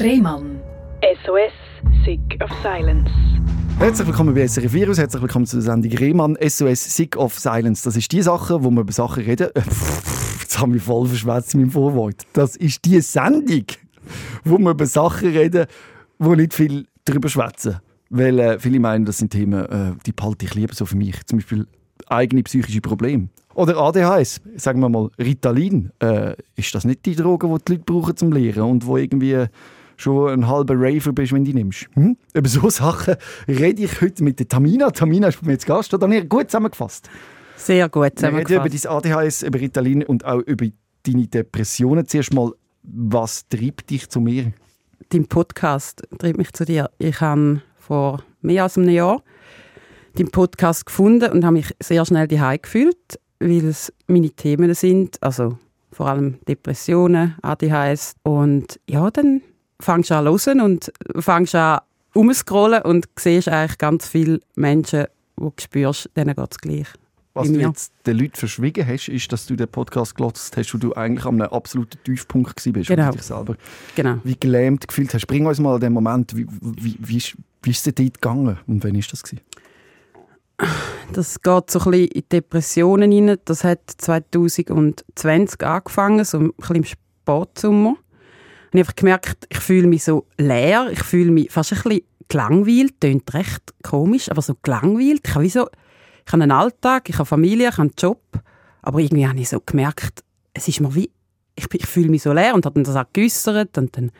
Rehmann. SOS, Sick of Silence. Herzlich willkommen bei SRF Virus, herzlich willkommen zur Sendung Rehmann SOS Sick of Silence. Das ist die Sache, wo wir über Sachen reden. Jetzt haben wir voll verschwätzt in meinem Vorwort. Das ist die Sendung, wo wir über Sachen reden, wo nicht viel darüber schwätzen. Weil äh, viele meinen, das sind Themen, äh, die behalte ich lieber so für mich. Zum Beispiel eigene psychische Probleme. Oder ADHS, sagen wir mal Ritalin. Äh, ist das nicht die Droge, die die Leute brauchen zum Lehren und wo irgendwie schon ein halber Raver bist, wenn du die nimmst? Hm? Über so Sachen rede ich heute mit der Tamina. Tamina ist bei mir jetzt Gast. Hat Daniel gut zusammengefasst? Sehr gut Wir zusammengefasst. reden über dein ADHS, über Ritalin und auch über deine Depressionen. Zuerst mal, was treibt dich zu mir? Dein Podcast treibt mich zu dir. Ich habe vor mehr als einem Jahr deinen Podcast gefunden und habe mich sehr schnell daheim gefühlt, weil es meine Themen sind, also vor allem Depressionen, ADHS. Und ja, dann fangst du an zu hören und fangst an umzuscrollen und siehst eigentlich ganz viele Menschen, die du spürst, denen geht es gleich. Was du jetzt den Leuten verschwiegen hast, ist, dass du den Podcast gelotzt hast, wo du eigentlich an einem absoluten Tiefpunkt bist. Genau. Dich selber. Genau. Wie gelähmt gefühlt hast. Bring uns mal an den Moment, wie, wie, wie, ist, wie ist es dir dort gegangen und wann ist das gewesen? Das geht so ein bisschen in Depressionen rein. Das hat 2020 angefangen, so ein bisschen im Sportsommer. Und ich habe gemerkt, ich fühle mich so leer, ich fühle mich fast ein bisschen gelangweilt, klingt recht komisch, aber so gelangweilt. Ich habe, so, ich habe einen Alltag, ich habe Familie, ich habe einen Job, aber irgendwie habe ich so gemerkt, es ist mir wie, ich, ich fühle mich so leer und habe dann das auch geäussert und dann,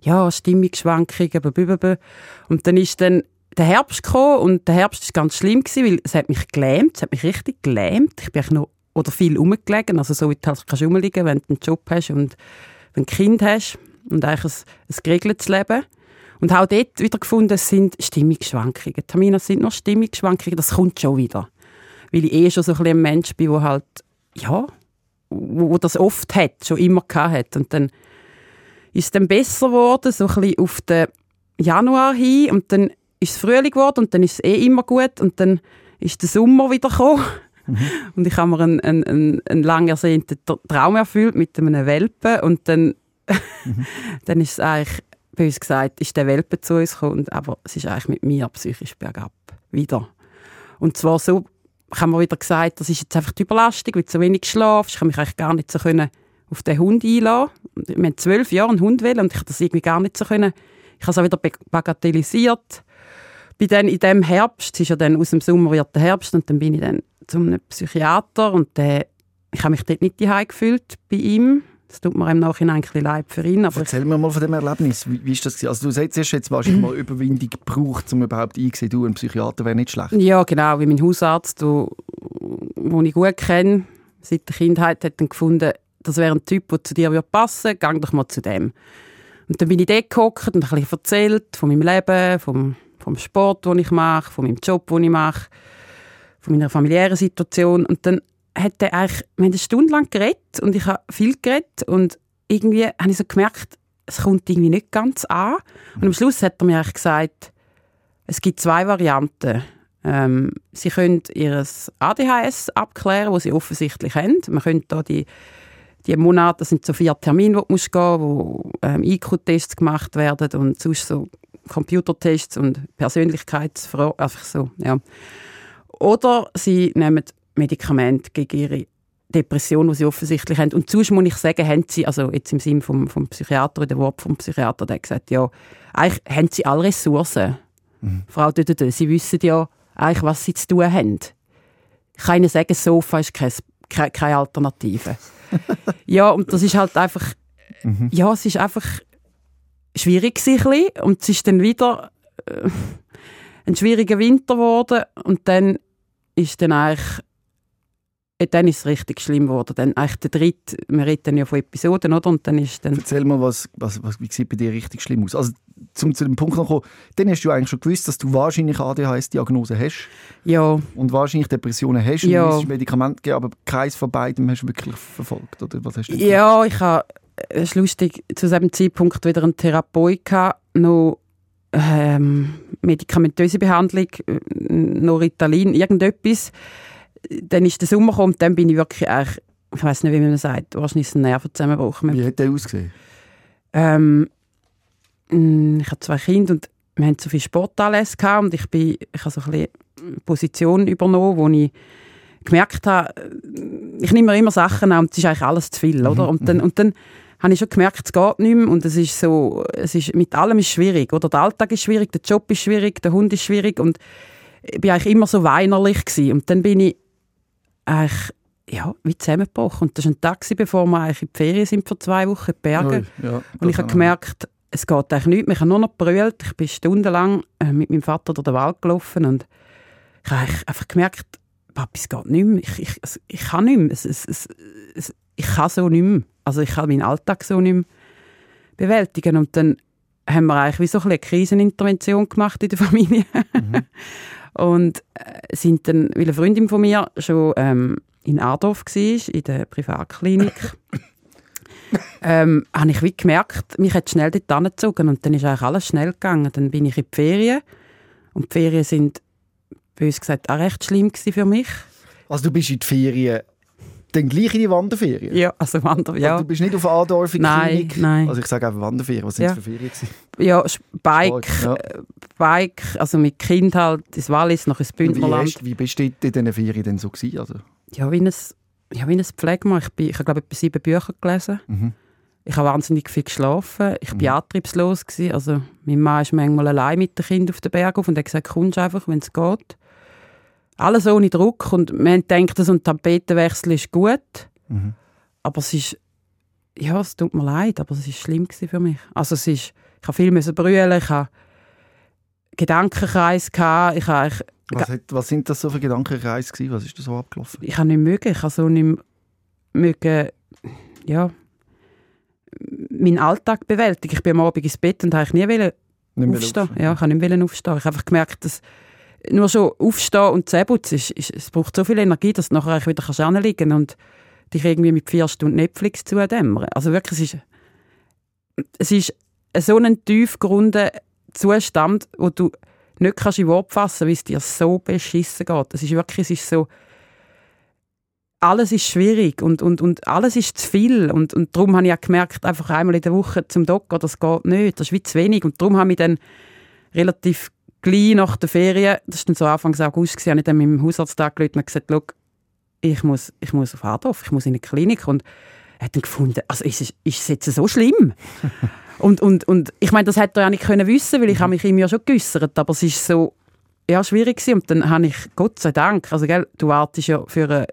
ja, Stimmungsschwankungen, und dann ist dann der Herbst gekommen und der Herbst ist ganz schlimm gewesen, weil es hat mich gelähmt, es hat mich richtig gelähmt. Ich bin noch oder viel rumgelegen, also so wie du halt kannst rumliegen, wenn du einen Job hast und wenn du ein Kind hast und eigentlich ein, ein geregeltes Leben. Und auch dort wieder gefunden, es sind Stimmungsschwankungen. Tamina, es sind nur Stimmungsschwankungen, das kommt schon wieder. Weil ich eh schon so ein, Mensch bin, der halt, ja, wo, wo das oft hat, schon immer gehabt hat. Und dann ist es dann besser geworden, so ein bisschen auf den Januar hin und dann ist es Frühling geworden und dann ist es eh immer gut und dann ist der Sommer wieder gekommen. Und ich habe mir einen, einen, einen, einen lang ersehnten Tra- Traum erfüllt mit einem Welpen und dann, dann ist es eigentlich, bei uns gesagt, ist der Welpe zu uns gekommen, aber es ist eigentlich mit mir psychisch bergab. Wieder. Und zwar so, ich habe mir wieder gesagt, das ist jetzt einfach die Überlastung, weil so wenig schlafst. Ich kann mich eigentlich gar nicht so können auf den Hund einlassen. Wir haben zwölf Jahre einen Hund wählen und ich habe das irgendwie gar nicht so können. Ich habe es auch wieder bagatellisiert. Bin dann in dem Herbst, es ist ja dann aus dem Sommer wird der Herbst und dann bin ich dann zum Psychiater und der, ich habe mich dort nicht daheim gefühlt bei ihm. Das tut mir im Nachhinein ein bisschen leid für ihn, aber Erzähl mir mal von dem Erlebnis. Wie, wie ist das gewesen? Also du sagst, hast jetzt wahrscheinlich mal Überwindung gebraucht, um überhaupt einzusehen, du, ein Psychiater wäre nicht schlecht. Ja, genau, wie mein Hausarzt, wo ich gut kenne, seit der Kindheit, hat dann gefunden, das wäre ein Typ, der zu dir würde passen würde, gang doch mal zu dem. Und dann bin ich dort gehockt und ein bisschen erzählt von meinem Leben, vom, vom Sport, den ich mache, von meinem Job, den ich mache, von meiner familiären Situation. Und dann hat er eigentlich, wir haben eine Stunde lang geredet und ich habe viel geredet und irgendwie habe ich so gemerkt, es kommt irgendwie nicht ganz an. Und am Schluss hat er mir eigentlich gesagt, es gibt zwei Varianten. Ähm, sie können ihr ADHS abklären, was sie offensichtlich haben. Man könnte da die, die Monate, das sind so vier Termine, wo du musst gehen wo ähm, IQ-Tests gemacht werden und sonst so Computertests und Persönlichkeitsfragen, einfach so, ja. Oder sie nehmen Medikamente gegen ihre Depression, die sie offensichtlich haben. Und sonst muss ich sagen, haben sie, also jetzt im Sinne vom, vom Psychiater, der Wort vom Psychiater, der hat gesagt, ja, eigentlich haben sie alle Ressourcen. Frau Dödödö, sie wissen ja eigentlich, was sie zu tun haben. Ich kann Ihnen sagen, Sofa ist kein, keine, keine Alternative. ja, und das ist halt einfach, ja, es ist einfach schwierig gewesen, und es ist dann wieder äh, ein schwieriger Winter geworden und dann ist dann eigentlich dann ist es richtig schlimm geworden. Dann eigentlich der dritte, wir reden ja von Episoden, oder? Und dann ist dann, Erzähl mal, was, was, was, wie sieht bei dir richtig schlimm aus? Also, zum zu dem Punkt noch kommen, dann hast du eigentlich schon gewusst, dass du wahrscheinlich ADHS-Diagnose hast ja, und wahrscheinlich Depressionen hast und Ja. du müsstest Medikamente geben, aber keins von beidem hast du wirklich verfolgt, oder was hast du Ja, ich habe, es ist lustig, zu diesem Zeitpunkt wieder einen Therapeut gehabt, noch ähm, medikamentöse Behandlung, äh, noch Ritalin, irgendetwas. Dann ist der Sommer gekommen, dann bin ich wirklich ich weiß nicht, wie man das sagt, wahrscheinlich ist es ein Nervenzusammenbruch. Wie hat der ausgesehen? Ähm, mm, ich habe zwei Kinder und wir haben so viel Sportanlässe gehabt und ich bin, ich habe so ein bisschen Position übernommen, wo ich gemerkt habe, ich nehme mir immer Sachen an und es ist eigentlich alles zu viel, oder? Und dann, und dann habe ich schon gemerkt, es geht nicht mehr und es ist so, es ist, mit allem ist schwierig, oder? Der Alltag ist schwierig, der Job ist schwierig, der Hund ist schwierig und ich bin eigentlich immer so weinerlich gewesen. und dann bin ich eigentlich ja, wie zusammengebrochen. Und das war ein Tag, bevor wir eigentlich in die Ferien sind für zwei Wochen in Bergen. Ui, ja, und ich habe gemerkt, es geht eigentlich nicht mehr. Ich habe nur noch brüllt. Ich bin stundenlang äh, mit meinem Vater durch den Wald gelaufen und ich habe einfach gemerkt, Papi, es geht nicht mehr. Ich, ich, ich kann nicht mehr. Es, es, es, ich kann so nicht mehr. Also ich kann meinen Alltag so nicht mehr bewältigen. Und dann haben wir eigentlich wie so eine Krisenintervention gemacht in der Familie. Mhm. und äh, sind dann, weil eine Freundin von mir schon ähm, in Adorf war, in der Privatklinik, ähm, habe ich wie gemerkt, mich hat schnell dort angezogen und dann ist eigentlich alles schnell gegangen. Dann bin ich in die Ferien und die Ferien sind, bös gesagt, auch recht schlimm für mich. Also du bist in die Ferien dann gleich in die Wanderferien? Ja, also Wanderferien. Ja. Also du bist nicht auf Adorf in nein, Klinik? Nein, Also ich sage einfach Wanderferien. Was sind Ja. für Ferien gewesen? Ja, Bike, Ja. äh, Bike, also mit Kind halt ins Wallis, noch ins Und Wie, Bündnerland. hast, wie bist du in diesen Ferien denn so gewesen? Also, Ja, wie ein, ja, wie ein Pflegemann. Ich, bin, ich habe, glaube ich, etwa sieben Bücher gelesen. mhm. Ich habe wahnsinnig viel geschlafen. Ich war antriebslos. Gewesen. Also, mein Mann ist manchmal allein mit dem Kind auf den Berg auf und hat gesagt, kommst einfach, wenn es geht. Alles ohne Druck. Und wir haben gedacht, so ein Tapetenwechsel ist gut. Mhm. Aber es ist, ja, es tut mir leid, aber es ist schlimm gewesen für mich. Also es ist, ich habe viel müssen brüllen, ich habe Gedankenkreis gehabt, ich habe, ich, was, hat, was sind das so für Gedankenkreise gewesen? Was ist da so abgelaufen? ich habe nicht mögen, ich habe so nicht mögen, ja, meinen Alltag bewältigen. Ich bin am Abend ins Bett und habe ich nie wollen Nicht mehr aufstehen. Ja, ich habe nicht wollen aufstehen. Ich habe einfach gemerkt, dass nur schon aufstehen und Zähneputzen, ist, ist, es braucht so viel Energie, dass du nachher eigentlich wieder kannst hinlegen kannst und dich irgendwie mit vier Stunden Netflix zudämmern. Also wirklich, es ist, es ist so ein tiefgründer Zustand, wo du nicht kannst in Wort fassen, wie es dir so beschissen geht. Es ist wirklich, es ist so, alles ist schwierig und, und, und alles ist zu viel. Und, und darum habe ich auch gemerkt, einfach einmal in der Woche zum Doktor, das geht nicht, das ist wie zu wenig. Und darum habe ich dann relativ gleich nach der Ferien, das war dann so Anfang August, gewesen, habe ich dann mit dem Hausarzt angerufen und gesagt, «Schau, ich muss, ich muss auf Hardorf, ich muss in eine Klinik. Und er hat dann gefunden, also ist, es- ist es jetzt so schlimm? und, und, und ich meine, das hätte er ja nicht können wissen, weil ich habe mich ihm ja schon geäussert, aber es ist so ja, schwierig gewesen. Und dann habe ich, Gott sei Dank, also gell, du wartest ja für, eine,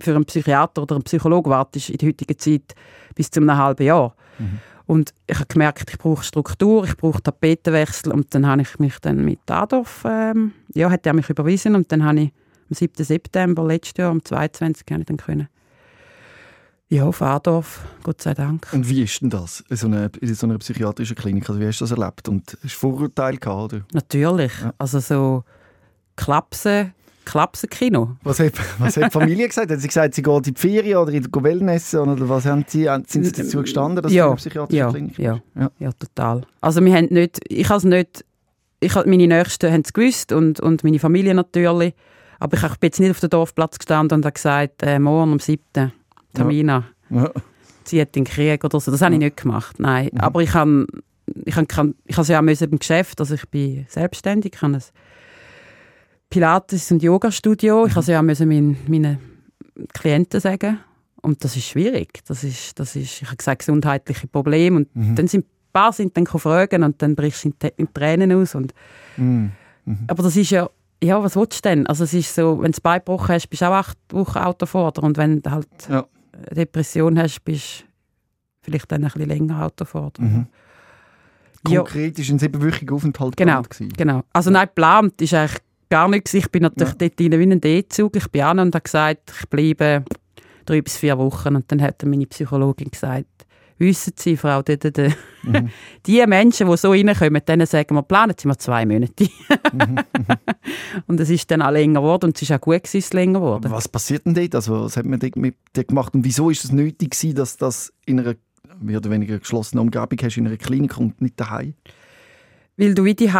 für einen Psychiater oder einen Psychologen wartest in der heutigen Zeit bis zu einem halben Jahr. Und ich habe gemerkt, ich brauche Struktur, ich brauche Tapetenwechsel und dann habe ich mich dann mit Adolf, ähm, ja, hat er mich überwiesen und dann habe ich am 7. September letztes Jahr, am 22. habe ich dann können. Ja, auf Adorf, Gott sei Dank. Und wie ist denn das in so einer, in so einer psychiatrischen Klinik? Also wie hast du das erlebt? Und hast du Vorurteile gehabt? Oder? Natürlich, Ja. also so Klapsen, Klapsenkino. Was hat, was hat die Familie gesagt? Hat sie gesagt, sie geht in die Ferien oder in die Wellnessen? Oder was haben sie, sind sie dazu gestanden, dass sie in ja, einer psychiatrischen ja, Klinik ja, ja, Ja. total. Also wir haben nicht, ich habe es nicht, ich meine Nächsten haben es gewusst und, und meine Familie natürlich, aber ich, ich bin jetzt nicht auf dem Dorfplatz gestanden und habe gesagt, äh, morgen am 7. Tamina, Ja. sie hat den Krieg oder so. Das habe ich nicht gemacht, nein. Aber ich habe ich habe ich habe es ja auch müssen beim Geschäft, also ich bin selbstständig, ich habe ein Pilates- und Yoga-Studio, ich habe es ja müssen meinen, meinen Klienten sagen und das ist schwierig. Das ist, das ist, ich habe gesagt, gesundheitliche Probleme und dann sind ein paar sind dann fragen und dann brichst du in, Tränen aus und Mhm. aber das ist ja, ja, was willst du denn? Also es ist so, wenn du Bein gebrochen hast, bist du auch acht Wochen Autofahrer und wenn du halt Ja. Depression hast, bist du vielleicht dann ein bisschen länger Autofahrer. Mhm. Ja, Konkret ist ein siebenwöchiger Aufenthalt Genau. gewesen. genau. Also nein, geplant ist eigentlich gar nichts. Ich bin natürlich Ja. dort rein wie ein D-Zug. Ich bin an und habe gesagt, ich bleibe drei bis vier Wochen. Und dann hat meine Psychologin gesagt, wissen Sie, Frau, d -d -d Mhm. die Menschen, die so reinkommen, denen sagen wir, planen Sie mal zwei Monate. Mhm, und es ist dann auch länger geworden und es ist auch gut gewesen, es länger geworden. Was passiert denn dort? Also, was hat man dort mit dir gemacht? Und wieso ist es nötig gewesen, dass das in einer mehr oder weniger geschlossenen Umgebung hast, in einer Klinik und nicht daheim? Weil du wie die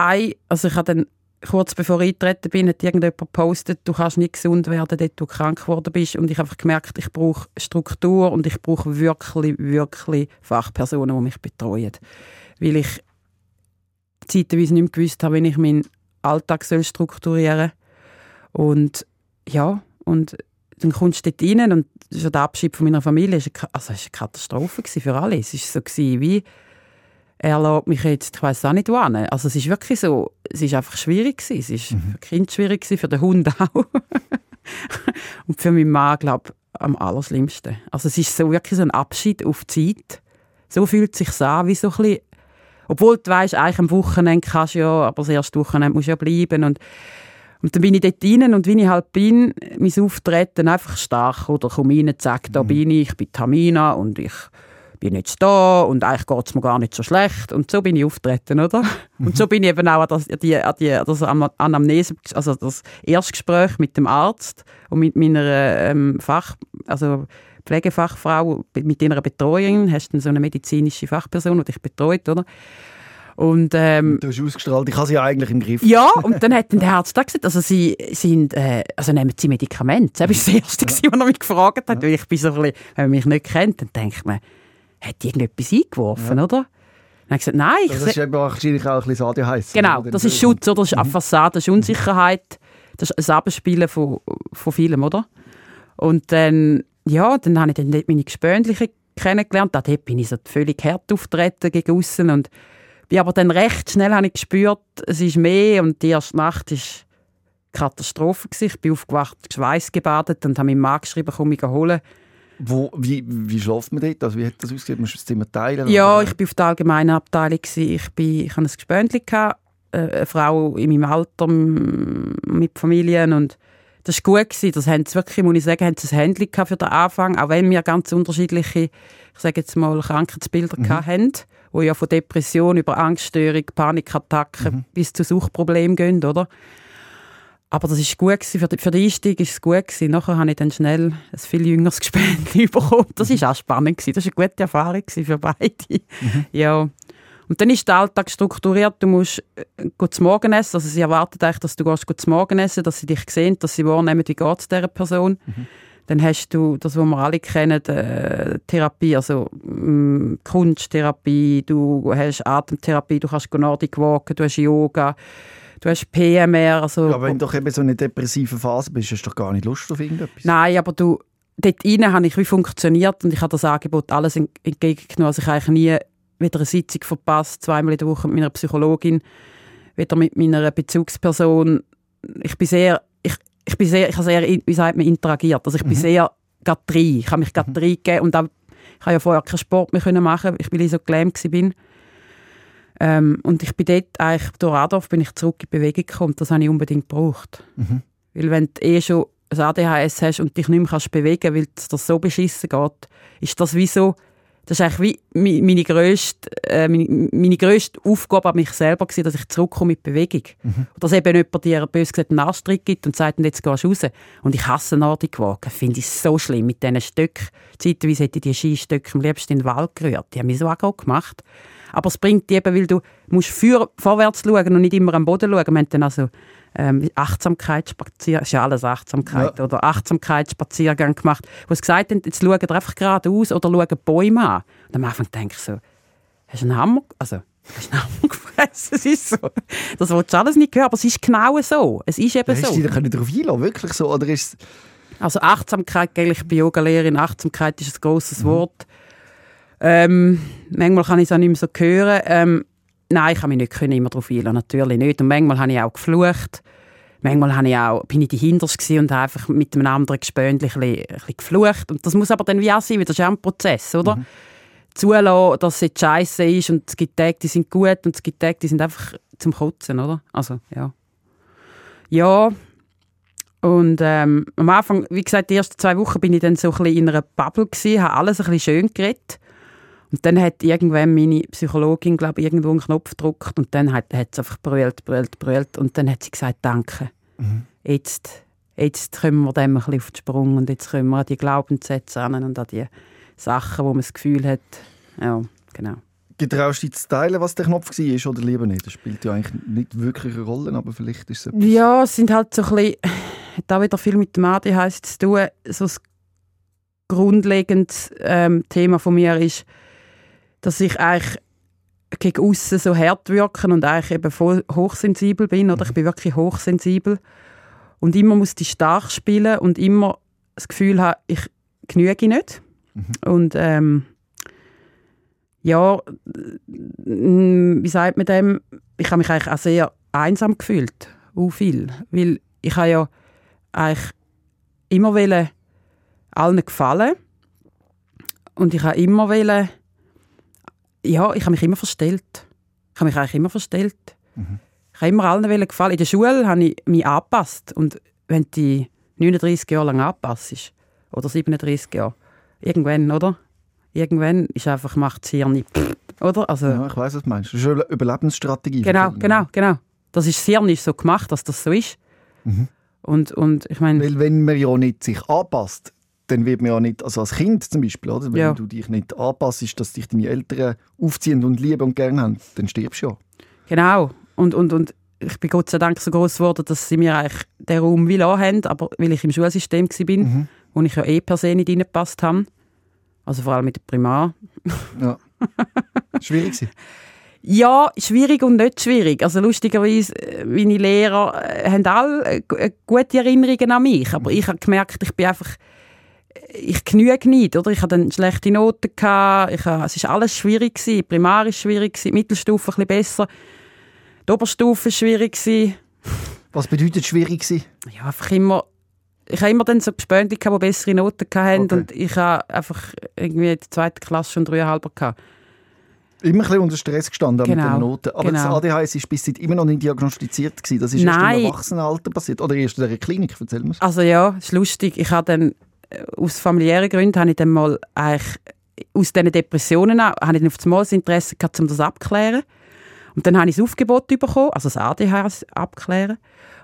also ich habe dann kurz bevor ich eingetreten bin, hat irgendjemand gepostet, du kannst nicht gesund werden, dort du krank geworden bist. Und ich habe einfach gemerkt, ich brauche Struktur und ich brauche wirklich, wirklich Fachpersonen, die mich betreuen. Weil ich zeitweise nicht mehr gewusst habe, wie ich meinen Alltag strukturieren soll. Und ja, und dann kommst du dort rein und schon der Abschied von meiner Familie war eine, also eine Katastrophe für alle. Es war so wie, er lässt mich jetzt, ich weiß auch nicht wann. Also es ist wirklich so, es ist einfach schwierig gewesen. Es war mhm. für das Kind schwierig gewesen, für den Hund auch. und für meinen Mann, glaube ich, am allerschlimmsten. Also es ist so wirklich so ein Abschied auf Zeit. So fühlt es sich an, wie so ein bisschen, obwohl du weißt, eigentlich am Wochenende kannst du ja, aber das erste Wochenende musst du ja bleiben und und dann bin ich dort rein und wie ich halt bin, mein Auftreten einfach stark. Oder komme rein und sage, da mhm. bin ich, ich bin Tamina und ich bin jetzt da und eigentlich geht es mir gar nicht so schlecht. Und so bin ich auftreten, oder? Mhm. Und so bin ich eben auch an das, die, an die, das Anamnese, also das Erstgespräch mit dem Arzt und mit meiner ähm, Fach, also Pflegefachfrau, mit ihrer Betreuung, hast du so eine medizinische Fachperson, die dich betreut, oder? Und, ähm, du hast ausgestrahlt, ich habe sie eigentlich im Griff. Ja, und dann hat der Arzt gesagt, also sie sind, äh, also nehmen sie Medikamente. Das war das Erste, ja. was er mich gefragt hat. Ja. Ich bin so ein bisschen, wenn man mich nicht kennt, dann denkt man, hat irgendetwas eingeworfen, ja. oder? Ich gesagt, nein. Das ist eben wahrscheinlich auch ein bisschen ADHS. Genau, das ist Schutz, oder? Das ist mhm. Fassade, das ist Unsicherheit, das ist ein Abspielen von, von vielem, oder? Und dann, ja, dann habe ich dann meine Gespönliche kennengelernt. Dort bin ich so völlig hart auftreten gegen aussen und bin aber dann recht schnell habe ich gespürt, es ist mehr und die erste Nacht ist Katastrophe gewesen. Ich bin aufgewacht, geschweißgebadet und habe meinem Mann geschrieben, komm mich holen. Wo, wie, wie schläft man dort? Also wie hat das ausgesehen? Musst du das Zimmer teilen? Ja, ich war auf der allgemeinen Abteilung. Ich, bin, ich hatte ein Gespöntchen, äh, eine Frau in meinem Alter mit Familien und das war gut. Gewesen. Das haben sie wirklich, muss ich sagen, haben sie ein Handy für den Anfang, auch wenn wir ganz unterschiedliche, ich sage jetzt mal, Krankheitsbilder mhm. hatten wo ja von Depression über Angststörung, Panikattacken mhm. bis zu Suchtproblemen gehen, oder? Aber das ist gut gewesen. Für, den, für den Einstieg ist es gut gewesen. Nachher habe ich dann schnell ein viel jüngeres Gespendli bekommen. Das ist auch spannend gewesen. Das war eine gute Erfahrung für beide. Mhm. Ja. Und dann ist der Alltag strukturiert. Du musst äh, zum Morgen essen. Also sie erwarten eigentlich, dass du gehst zum Morgen essen, dass sie dich sehen, dass sie wahrnehmen, wie geht es dieser Person. Mhm. Dann hast du das, was wir alle kennen, äh, Therapie, also mh, Kunsttherapie, du hast Atemtherapie, du kannst Nordic walken, du hast Yoga, du hast PMR. Also, ja, aber wenn du doch eben so eine depressive Phase bist, hast du doch gar nicht Lust auf irgendetwas. Nein, aber du, dort rein habe ich wie funktioniert und ich habe das Angebot alles entgegengenommen. Also ich habe nie wieder eine Sitzung verpasst, zweimal in der Woche mit meiner Psychologin, wieder mit meiner Bezugsperson. Ich bin sehr ich bin sehr, ich habe sehr, wie sagt man, interagiert. Also ich bin mhm. sehr gerade rein. Ich habe mich gerade mhm. reingegeben und auch, ich habe ja vorher keinen Sport mehr machen weil ich so gelähmt war. Ähm, und ich bin dort eigentlich, durch Adolf bin ich zurück in Bewegung gekommen. Das habe ich unbedingt gebraucht. Mhm. Weil wenn du eh schon ein ADHS hast und dich nicht mehr kannst bewegen weil es dir so beschissen geht, ist das wie so, das ist eigentlich wie meine grösste, äh, meine, meine grösste Aufgabe an mich selber gewesen, dass ich zurückkomme mit Bewegung. Mhm. Und dass eben jemand dir bös gesagt einen Anstritt gibt und sagt, jetzt gehst du raus. Und ich hasse Nordic Walken. Finde ich so schlimm mit diesen Stöcken. Zeitweise hätte ich die Skistöcke am liebsten in den Wald gerührt. Die haben mich so auch gemacht. Aber es bringt dich eben, weil du musst für, vorwärts schauen und nicht immer am Boden schauen. Wir haben dann also ähm, Achtsamkeitsspaziergang, ist ja alles Achtsamkeit, ja. oder Achtsamkeitsspaziergang gemacht, wo sie gesagt haben, jetzt schauen einfach geradeaus oder schauen Bäume an. Und am Anfang denke ich so, hast du einen Hammer, also, hast du einen Hammer gefressen? Es ist so. Das willst du alles nicht hören, aber es ist genau so. Es ist eben ja, so. Da nicht drauf einlassen, wirklich so, oder ist also Achtsamkeit, ich bin Yoga-Lehrerin, Achtsamkeit ist ein grosses mhm. Wort. Ähm, manchmal kann ich es auch nicht mehr so hören. Ähm, nein, ich kann mich nicht immer darauf einlassen, natürlich nicht. Und manchmal habe ich auch geflucht. Manchmal habe ich auch, bin ich die Hinders und habe einfach mit einem anderen Gespöntchen ein bisschen, geflucht. Und das muss aber dann wie auch sein, weil das ist auch ein Prozess, oder? Mhm. Zulassen, dass es jetzt scheiße ist und es gibt Tage, die sind gut und es gibt Tage, die sind einfach zum Kotzen, oder? Also, ja. Ja, und ähm, am Anfang, wie gesagt, die ersten zwei Wochen bin ich dann so ein bisschen in einer Bubble gewesen, habe alles ein bisschen schön geredet. Und dann hat irgendwann meine Psychologin, glaube ich, irgendwo einen Knopf gedrückt und dann hat, hat sie einfach brüllt, brüllt, brüllt und dann hat sie gesagt, danke. Mhm. Jetzt, jetzt kommen wir dem ein bisschen auf den Sprung und jetzt kommen wir an die Glaubenssätze an und an die Sachen, wo man das Gefühl hat, ja, genau. Getraust du dich zu teilen, was der Knopf war oder lieber nicht? Das spielt ja eigentlich nicht wirklich eine Rolle, aber vielleicht ist es etwas... Ja, es sind halt so ein bisschen, hat auch wieder viel mit dem ADHS zu tun. So ein grundlegendes ähm, Thema von mir ist, dass ich eigentlich gegen außen so hart wirken und eigentlich eben voll hochsensibel bin. Oder ich bin wirklich hochsensibel. Und immer muss ich stark spielen und immer das Gefühl habe, ich genüge nicht. Und ähm, ja, wie sagt man dem? Ich habe mich eigentlich auch sehr einsam gefühlt. Auch viel. Weil ich habe ja eigentlich immer wollen, allen gefallen. Und ich habe immer wollen, ja, ich habe mich immer verstellt. Ich habe mich eigentlich immer verstellt. Ich habe immer allen gefallen. In der Schule habe ich mich angepasst. Und wenn du die 39 Jahre lang anpasst, oder 37 Jahre, irgendwann, oder? Irgendwann ist einfach, macht das Hirn nicht, oder? Also, Ja, ich weiß, was du meinst. Das ist eine Überlebensstrategie. Genau, genau, genau. Das ist das Hirn ist so gemacht, dass das so ist. Und, und ich meine, Weil wenn man ja nicht sich anpasst, dann wird man ja nicht, also als Kind zum Beispiel, oder? wenn Ja. du dich nicht anpasst, dass dich deine Eltern aufziehen und lieben und gerne haben, dann stirbst du ja. genau. Und, und, und ich bin Gott sei Dank so groß geworden, dass sie mir eigentlich den Raum will haben, aber weil ich im Schulsystem war, Mhm. wo ich ja eh per se nicht reingepasst habe. Also vor allem mit der Primar. ja. Schwierig gewesen. Ja, schwierig und nicht schwierig. Also lustigerweise, äh, meine Lehrer äh, haben alle äh, gu- gute Erinnerungen an mich, aber ich habe gemerkt, ich bin einfach, ich genüge nicht, oder? Ich hatte dann schlechte Noten, gehabt, ich habe, es ist alles schwierig gewesen, Primar ist schwierig gewesen, Mittelstufe ein bisschen besser, die Oberstufe schwierig gewesen. Was bedeutet schwierig gewesen? Ja, einfach immer, ich habe immer dann so Gespönte gehabt, die bessere Noten hatten Okay. und ich habe einfach irgendwie in der zweiten Klasse schon dreieinhalber gehabt. Immer ein bisschen unter Stress gestanden auch mit Genau, den Noten. Aber das genau. ADHS ist bis jetzt immer noch nicht diagnostiziert gewesen. Das ist erst Nein. im Erwachsenenalter passiert. Oder erst in der Klinik, erzähl mir Also ja, ist lustig. Ich habe dann aus familiären Gründen habe ich dann mal eigentlich aus diesen Depressionen auch, habe ich dann auf das Mal das Interesse gehabt, um das abzuklären. Und dann habe ich das Aufgebot bekommen, also das ADHS abklären.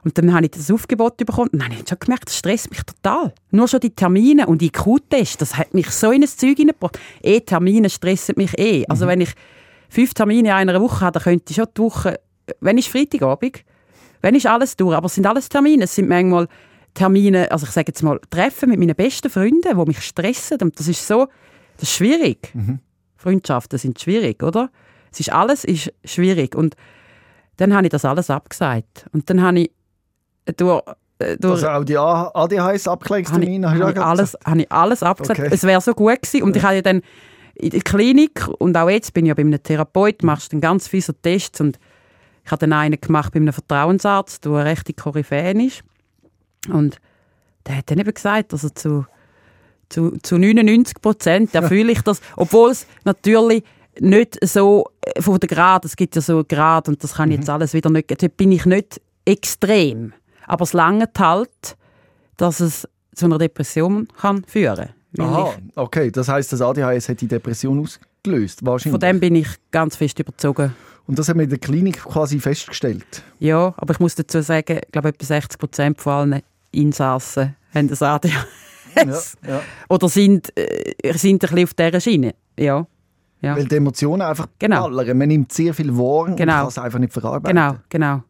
Und dann habe ich das Aufgebot bekommen und dann habe ich schon gemerkt, das stresst mich total. Nur schon die Termine und die IQ-Test, das hat mich so in ein Zeug hineingebracht. Eh, Termine stressen mich eh. Also wenn ich fünf Termine in einer Woche habe, dann könnte ich schon die Woche, wenn ist Freitagabend, wenn ist alles durch, aber es sind alles Termine. Es sind manchmal Termine, also ich sage jetzt mal, Treffen mit meinen besten Freunden, die mich stressen. Und das ist so, das ist schwierig. Freundschaften sind schwierig, oder? Es ist alles ist schwierig. Und dann habe ich das alles abgesagt. Und dann habe ich durch, äh, durch Also auch die A- habe ich, ADHS-Abklärungstermine habe ich, alles, habe ich alles abgesagt. Okay. Es wäre so gut gewesen. Und ich habe ja dann in der Klinik und auch jetzt bin ich ja bei einem Therapeut, machst dann ganz viele Tests und ich habe dann einen gemacht bei einem Vertrauensarzt, der eine rechte Koryphäen ist. Und der hat dann eben gesagt, also zu, zu, zu 99 Prozent erfülle ich das, obwohl es natürlich nicht so äh, von der Grad, es gibt ja so Grad und das kann ich jetzt alles wieder nicht, dort bin ich nicht extrem. Aber es langt halt, dass es zu einer Depression kann führen kann. Aha, okay. Das heisst, das ADHS hat die Depression ausgelöst, wahrscheinlich. Von dem bin ich ganz fest überzogen. Und das haben wir in der Klinik quasi festgestellt. Ja, aber ich muss dazu sagen, ich glaube, etwa 60 Prozent von allen Insassen haben das ADHS. Ja, ja. Oder sind, äh, sind ein bisschen auf dieser Schiene. Ja. Ja. Weil die Emotionen einfach Genau. ballern. Man nimmt sehr viel wahr und Genau. kann es einfach nicht verarbeiten. Genau, genau.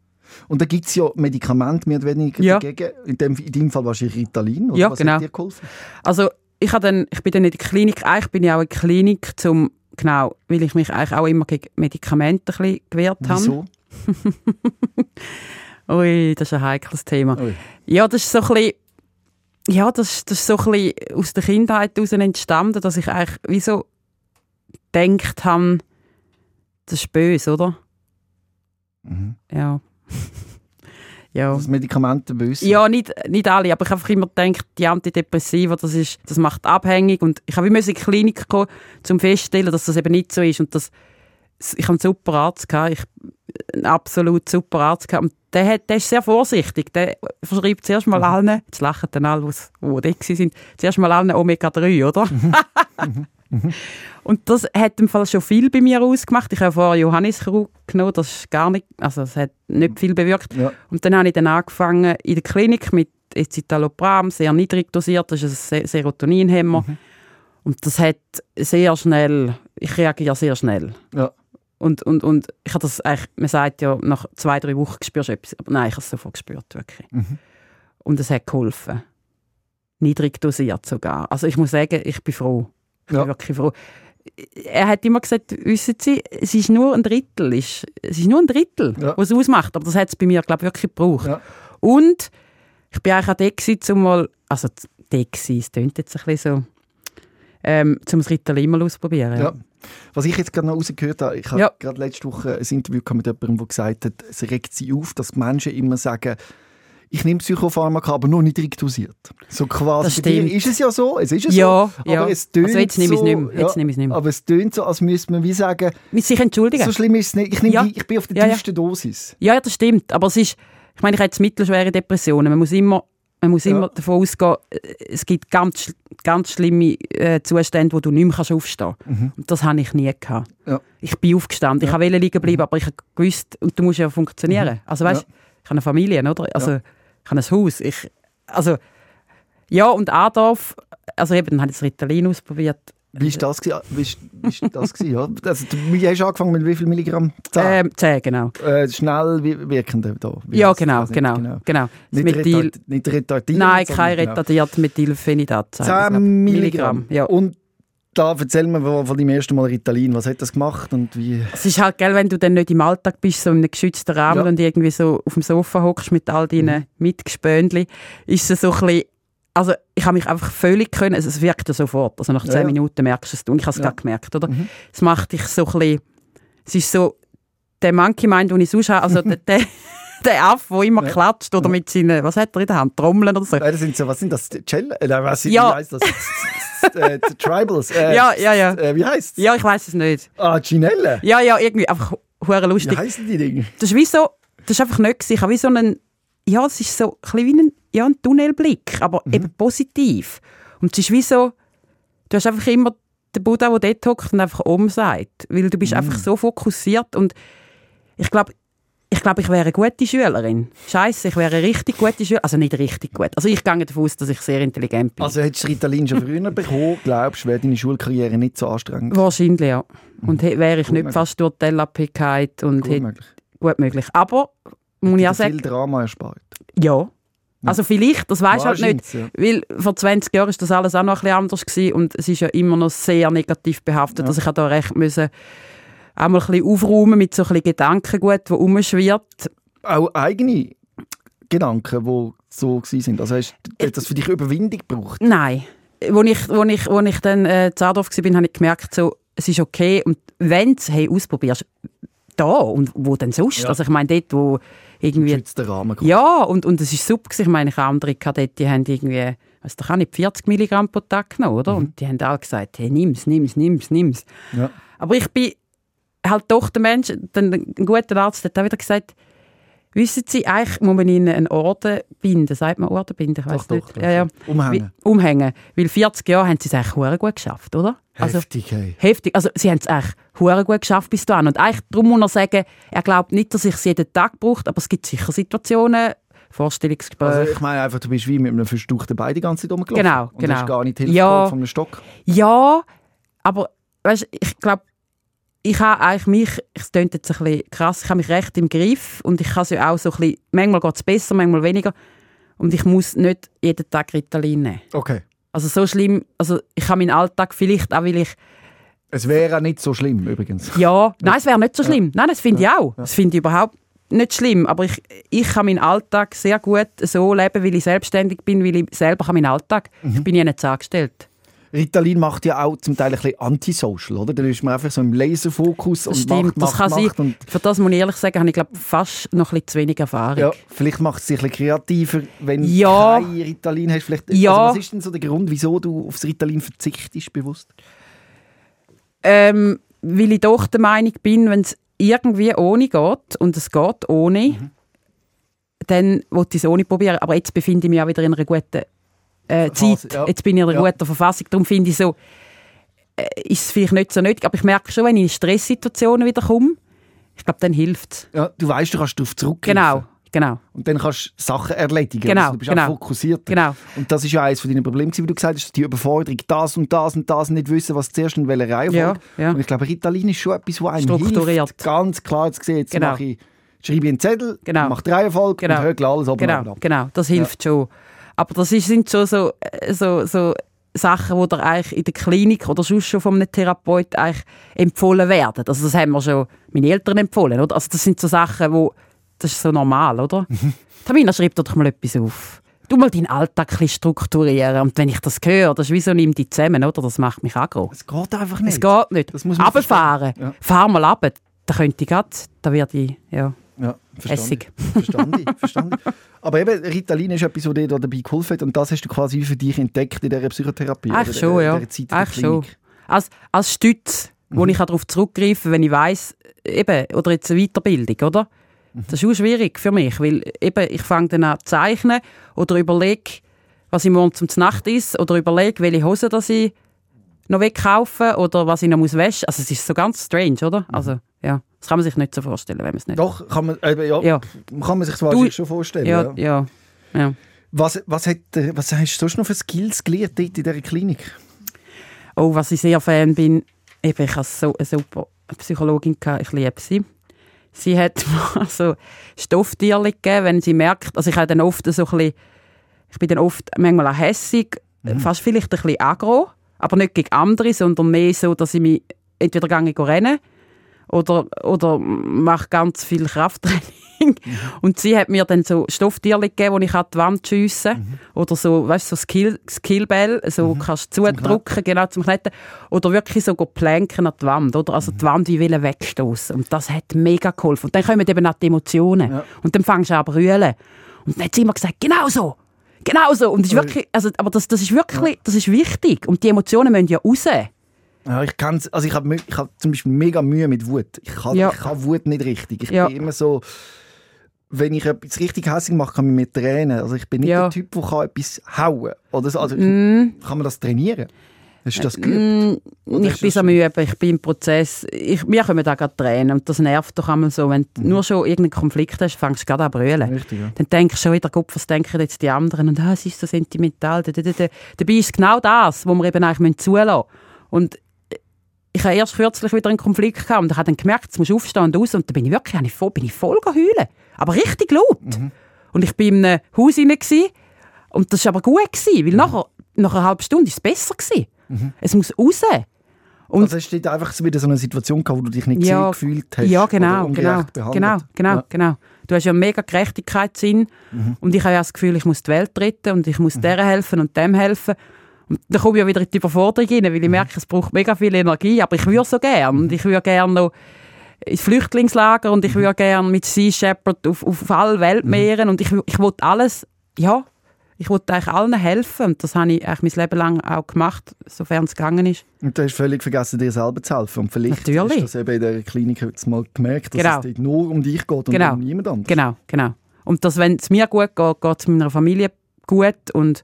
Und da gibt es ja Medikamente mehr oder weniger Ja. dagegen. In, dem, in deinem Fall wahrscheinlich Ritalin. Oder Ja, was genau. hat dir geholfen? Also ich, dann, ich bin dann in der Klinik, eigentlich bin ich auch in der Klinik, zum, genau, weil ich mich eigentlich auch immer gegen Medikamente ein bisschen gewehrt habe. Wieso? Ui, das ist ein heikles Thema. Ui. Ja, das ist so ein bisschen, ja, das, das ist so ein bisschen aus der Kindheit heraus entstanden, dass ich eigentlich wie so gedacht habe, das ist böse, oder? Mhm. Ja. ja. Das Medikamente böse. Ja, nicht, nicht alle, aber ich habe einfach immer gedacht, die Antidepressiva, das, ist, das macht abhängig und ich habe immer in die Klinik kommen, um festzustellen, dass das eben nicht so ist und das, ich habe einen super Arzt gehabt, ich, einen absolut super Arzt gehabt und der, hat, der ist sehr vorsichtig, der verschreibt zuerst mal allen, jetzt lachen dann alle, die da sind, zuerst mal allen Omega-3, oder? Und das hat im Fall schon viel bei mir ausgemacht. Ich habe vorher Johanniskraut genommen, das ist gar nicht, also es hat nicht viel bewirkt. Ja. Und dann habe ich dann angefangen in der Klinik mit Escitalopram, sehr niedrig dosiert, das ist ein Se- Serotoninhemmer. Und das hat sehr schnell, ich reagiere sehr schnell. Ja. Und, und, und ich habe das eigentlich, man sagt ja, nach zwei, drei Wochen spürst du etwas. Aber nein, ich habe es sofort gespürt, wirklich. Mhm. Und es hat geholfen. Niedrig dosiert sogar. Also ich muss sagen, ich bin froh. Ich Ja. bin wirklich froh. er hat immer gesagt, wissen Sie, es ist nur ein Drittel, es ist nur ein Drittel, Ja. was es ausmacht. Aber das hat es bei mir, glaube ich, wirklich gebraucht. Ja. Und ich bin eigentlich auch dort gewesen, zum mal, also dort gewesen, es klingt jetzt ein bisschen so, ähm, zum das Ritalin mal ausprobieren. Ja. Was ich jetzt gerade noch rausgehört habe, ich habe Ja. gerade letzte Woche ein Interview mit jemandem, der gesagt hat, es regt sie auf, dass die Menschen immer sagen, ich nehme Psychopharmaka, aber nur niedrig dosiert. So quasi. Das stimmt. ist es ja so, es ist ja, Ja, so, ja. aber es tönt Also jetzt nehme ich es so, nicht mehr, jetzt nehme ich es nicht mehr. Aber es tönt so, als müsste man wie sagen, Mit sich entschuldigen. so schlimm ist es nicht. Ich, nehme Ja. die, ich bin auf der Ja, ja. tiefsten Dosis. Ja, ja, das stimmt. Aber es ist, ich meine, ich habe jetzt mittelschwere Depressionen. Man muss immer, man muss Ja. immer davon ausgehen, äh, es gibt ganz, ganz schlimme äh, Zustände, wo du nicht mehr kannst aufstehen kannst. Und das habe ich nie gehabt. Mhm. Ja. Ich bin aufgestanden. Ich wollte liegen bleiben, aber ich habe gewusst, und du musst ja funktionieren. Also weißt, Mhm. Ich habe eine Familie, oder? Also ich habe ein Haus. Ich, also ja, und Adolf, also eben, dann habe ich das Ritalin ausprobiert. Wie ist das gewesen? Wie ist, wie ist das gewesen? Ja? Also, du hast du angefangen mit wie viel Milligramm? Zehn? Ähm, 10, genau. Äh, schnell wir- wirkende da. Ja, genau, das? genau, genau. Das Nicht, Methyl, retard, nicht retardierend. Nein, kein genau. retardiert Methylphenidat. sagen sie, glaub. 10 Milligramm. Ja. Und da erzähl mir von deinem ersten Mal Ritalin. Was hat das gemacht und wie? Es ist halt, gell, wenn du dann nicht im Alltag bist, so in einem geschützten Rahmen Ja. Mhm. und irgendwie so auf dem Sofa hockst mit all deinen Mitgespönli, ist es so ein bisschen, also ich habe mich einfach völlig können, also es wirkt ja sofort, also nach zehn ja. Minuten merkst du es und ich habe es Ja. gerade gemerkt, oder? Mhm. Es macht dich so ein bisschen, es ist so, der Monkey Mind, den ich sonst habe, also der, der, der Affe, der immer Ja. klatscht oder mit seinen, was hat er in der Hand, Trommeln oder so. Nein, das sind so, was sind das? Cell? Äh, was sind, Ja. Wie heißt das? äh, Tribals. Äh, Ja, ja, ja. Äh, wie heißt Ja, ich weiß es nicht. Ah, Ginelle. Ja, ja, irgendwie einfach hure Wie lustig. heißen die Dinge? Das ist wie so, das ist einfach nicht. Ich habe wie so einen, ja, es ist so ein bisschen wie ein, ja, ein Tunnelblick, aber Mhm. eben positiv. Und es ist wie so, du hast einfach immer den Buddha, der dort hockt und einfach oben sagt. Weil du Mhm. bist einfach so fokussiert und ich glaube, ich glaube, ich wäre eine gute Schülerin. Scheiße, ich wäre eine richtig gute Schülerin. Also nicht richtig gut. Also ich gehe davon aus, dass ich sehr intelligent bin. Also hättest du Ritalin schon früher bekommen, glaubst du, wäre deine Schulkarriere nicht so anstrengend? Wahrscheinlich, ja. Und he- wäre ich Gut nicht möglich. fast durch die LAP und Gut hätte möglich. gut möglich. Aber, muss ich auch sagen, viel Drama erspart. Ja. Also vielleicht, das du halt nicht. Wahrscheinlich, Weil vor 20 Jahren ist das alles auch noch ein bisschen anders gewesen und es ist ja immer noch sehr negativ behaftet. Ja. Also ich habe da recht müssen auch mal ein bisschen aufräumen mit so ein bisschen Gedankengut, die rumschwirrt. Auch eigene Gedanken, die so gewesen sind. Also hast du das für dich Überwindung gebraucht? Nein. Wo ich, wo ich, wo ich dann äh, in Zardorf war, habe ich gemerkt, so, es ist okay und wenn du es hey, ausprobierst, da und wo denn sonst? Ja. Also ich meine dort, wo irgendwie Geschützter Rahmen. Ja, und, und es ist super. Ich meine, ich andere Kadetten, die haben irgendwie, weiss doch auch nicht, 40 Milligramm pro Tag genommen, oder? Und die haben alle gesagt, hey, nimm's, nimm's, nimm's, nimm's. Ja. Aber ich bin halt doch der Mensch, ein guter Arzt hat auch wieder gesagt, wissen Sie, eigentlich muss man ihnen einen Orden binden. Sagt man Orden binden? Ich Doch, nicht. doch, Ja, ja. Umhängen. Wie, umhängen. Weil 40 Jahre haben sie es eigentlich gut geschafft, oder? Also, Heftig, hey. heftig. Also sie haben es eigentlich hure gut geschafft bis dahin. Und eigentlich darum muss er sagen, er glaubt nicht, dass ich es jeden Tag braucht, aber es gibt sicher Situationen, Vorstellungsgespräche. Also ich meine einfach, du bist wie mit einem verstauchten Bein die ganze Zeit rumgelaufen. Genau, und genau. hast gar nicht Hilfe Ja. einem Stock. Ja, aber weißt, ich glaube, ich habe eigentlich mich, es klingt jetzt ein bisschen krass, ich habe mich recht im Griff und ich kann es ja auch so ein bisschen, manchmal geht es besser, manchmal weniger und ich muss nicht jeden Tag Ritalin nehmen. Okay. Also so schlimm, also ich habe meinen Alltag vielleicht auch, weil ich, Es wäre nicht so schlimm, übrigens. ja, nein, es wäre nicht so schlimm, nein, das finde ich auch, das finde ich überhaupt nicht schlimm, aber ich, ich kann meinen Alltag sehr gut so leben, weil ich selbstständig bin, weil ich selber kann meinen Alltag, Mhm. ich bin ja nicht angestellt. Ritalin macht ja auch zum Teil ein bisschen antisocial, oder? Dann ist man einfach so im Laserfokus Das und stimmt, macht, das macht, kann macht. sein. Für das muss ich ehrlich sagen, habe ich glaube fast noch ein bisschen zu wenig Erfahrung. ja, vielleicht macht es dich ein bisschen kreativer, wenn Ja. du kein Ritalin hast. Vielleicht, Ja. also was ist denn so der Grund, wieso du aufs Ritalin verzichtest, bewusst? Ähm, weil ich doch der Meinung bin, wenn es irgendwie ohne geht, und es geht ohne, Mhm. dann wollte ich es ohne probieren. Aber jetzt befinde ich mich auch wieder in einer guten äh, Zeit. ja. Jetzt bin ich in einer Ja. guten Verfassung. Darum finde ich so, äh, ist es vielleicht nicht so nötig. Aber ich merke schon, wenn ich in Stresssituationen wieder komme, ich glaube, dann hilft es. Ja, du weißt, du kannst darauf zurückgreifen. Genau, genau, Und dann kannst du Sachen erledigen. Genau, also du bist genau. auch fokussiert. genau. Und das ist ja eines von deinen Problemen, wie du gesagt hast, die Überforderung, das und das und das, nicht wissen, was zuerst in welcher Reihe Ja, ja. Und ich glaube, Ritalin ist schon etwas, was einem Strukturiert. hilft, ganz klar zu sehen, jetzt Genau. mache ich, schreibe ich einen Zettel, Genau. mache die Reihenfolge Genau. und högle alles oben Genau, ab. genau, das hilft schon. Aber das sind schon so, äh, so, so Sachen, die dir eigentlich in der Klinik oder sonst schon von einem Therapeut eigentlich empfohlen werden. Also das haben mir schon meine Eltern empfohlen, oder? Also das sind so Sachen, wo das ist so normal, oder? Tamina, schreib doch mal etwas auf. Du mal deinen Alltag ein strukturieren. Und wenn ich das höre, das ist wie so, nimm die zusammen, oder? Das macht mich aggro. Es geht einfach nicht. Es geht nicht. Das muss man verstehen. Ja. Fahr mal runter. Da könnte ich grad, da werde ich, ja, Ja, Essig. Verstanden. Verstanden. Aber eben, Ritalin ist etwas, was dir da dabei geholfen hat und das hast du quasi für dich entdeckt in dieser Psychotherapie. Eigentlich oder schon, ja. Zeit Eigentlich schon. Als, als Stütz, wo ich darauf zurückgreifen kann, wenn ich weiss, eben, oder jetzt eine Weiterbildung, oder? Das ist auch schwierig für mich, weil eben, ich fange dann an zu zeichnen oder überlege, was ich morgen zum Nacht ist oder überlege, welche Hose das ich noch wegkaufen oder was ich noch muss waschen. Also es ist so ganz strange, oder? Also, ja, das kann man sich nicht so vorstellen, wenn man es nicht... Doch, kann man, eben, ja, Ja. kann man sich das wahrscheinlich schon vorstellen. Ja, Ja. ja. Was, was, hat, äh, was hast du sonst noch für Skills gelernt dort in dieser Klinik? Oh, was ich sehr Fan bin, eben, ich hatte so eine super Psychologin, gehabt, ich liebe sie. Sie hat mir so Stofftierchen gegeben, wenn sie merkt, also ich habe dann oft so ein bisschen, ich bin dann oft manchmal auch hässig, fast vielleicht ein bisschen aggro, aber nicht gegen andere, sondern mehr so, dass ich mich entweder gehe rennen oder, oder mache ganz viel Krafttraining. Und sie hat mir dann so Stofftierchen gegeben, die ich an die Wand schiessen Mhm. Oder so, weißt du, so Skill, Skillbell, so kannst du zudrücken, genau, zum Klettern. Oder wirklich so planken an die Wand, oder? Also Mhm. die Wand wie wollen wegstoßen. Und das hat mega geholfen. Und dann kommen eben auch die Emotionen. Ja. Und dann fängst du an zu brüllen. Und dann hat sie immer gesagt, genau so. Genau so. Und das ist wirklich, also, aber das, das ist wirklich, das ist wichtig. Und die Emotionen müssen ja raus. Ja, ich kann's, also ich habe ich hab zum Beispiel mega Mühe mit Wut. Ich kann, Ja. ich kann Wut nicht richtig. Ich Ja. bin immer so, wenn ich etwas richtig hässlich mache, kann ich mir tränen. Also ich bin nicht der Typ, der kann etwas hauen Oder so. Also Mm. kann man das trainieren? Hast du das geübt? Oder Ich bin so müde, ich bin im Prozess. Ich, mir kommen da gerade Tränen und das nervt doch einmal so. Wenn du nur schon irgendeinen Konflikt hast, fängst du gerade an zu brüllen. Mhm. Richtig, ja. Dann denkst du schon wieder, Gott, was denken jetzt die anderen? Und ah, es ist so sentimental. Da, da, da, da. Dabei ist es genau das, was wir eben eigentlich zulassen müssen. Und ich habe erst kürzlich wieder einen Konflikt gehabt und ich habe dann gemerkt, musst du aufstehen und raus. Und da bin ich wirklich ich voll, bin ich voll heulen. Aber richtig laut. Mhm. Und ich bin in einem Haus rein gewesen, und das war aber gut, gewesen, weil nachher, nach einer halben Stunde war es besser. Gewesen. Mhm. Es muss raus. Und also hast du einfach wieder so eine Situation gehabt, wo du dich nicht Ja, gesehen gefühlt hast? ja, genau, genau, behandelt? genau, genau, Ja. genau. Du hast ja mega Gerechtigkeitssinn und ich habe ja das Gefühl, ich muss die Welt retten und ich muss der helfen und dem helfen. Und dann komme ich ja wieder in die Überforderung rein, weil ich merke, es braucht mega viel Energie, aber ich würde so gern und ich würde gerne noch ins Flüchtlingslager und ich würde gerne mit Sea Shepherd auf, auf alle Weltmeeren und ich, ich will alles, ja, ich wollte eigentlich allen helfen und das habe ich eigentlich mein Leben lang auch gemacht, sofern es gegangen ist. Und du hast völlig vergessen, dir selber zu helfen. Und vielleicht Natürlich. hast du das eben in der Klinik jetzt mal gemerkt, dass Genau. es nur um dich geht und Genau. um niemand anderes. Genau, genau. Und dass, wenn es mir gut geht, geht es meiner Familie gut und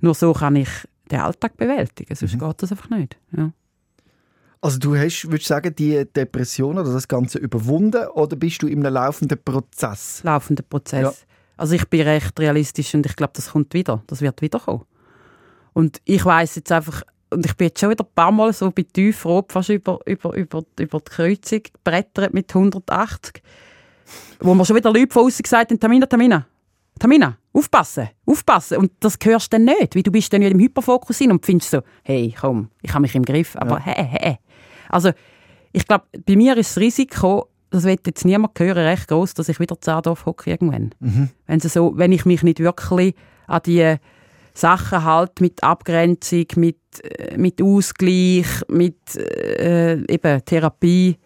nur so kann ich den Alltag bewältigen, sonst geht das einfach nicht. Ja. Also du hast, würdest du sagen, die Depression oder das Ganze überwunden oder bist du in einem laufenden Prozess? Laufender Prozess. Ja. Also ich bin recht realistisch und ich glaube, das kommt wieder, das wird wiederkommen. Und ich weiß jetzt einfach, und ich bin jetzt schon wieder ein paar Mal so bei Tiefrot fast über, über, über, über die Kreuzung gebrettert mit 180, wo mir schon wieder Leute von außen gesagt haben, Tamina, Tamina, Tamina, aufpassen, aufpassen. Und das hörst du dann nicht, weil du bist dann ja im Hyperfokus hin und findest so, hey, komm, ich habe mich im Griff, aber Ja. hey, hey. Also ich glaube, bei mir ist das Risiko, das wird jetzt niemand hören, recht groß, dass ich wieder Zahndorf hocke irgendwann. Wenn, sie so, wenn ich mich nicht wirklich an die Sachen halte, mit Abgrenzung, mit, äh, mit Ausgleich, mit äh, eben Therapie.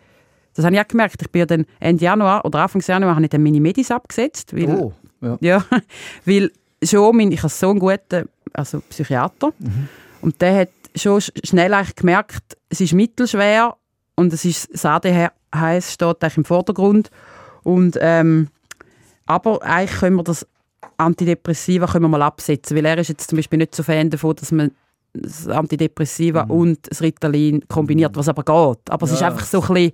Das habe ich auch gemerkt. Ich bin ja dann Ende Januar oder Anfang Januar habe ich dann meine Medis abgesetzt. Weil, Oh, ja. ja, weil schon mein, ich habe so einen guten also Psychiater und der hat schon sch- schnell eigentlich gemerkt, es ist mittelschwer und es ist das ADHS steht eigentlich im Vordergrund und ähm, aber eigentlich können wir das Antidepressiva können wir mal absetzen, weil er ist jetzt zum Beispiel nicht so Fan davon, dass man das Antidepressiva und das Ritalin kombiniert, was aber geht. Aber es ist Ja. einfach so ein bisschen,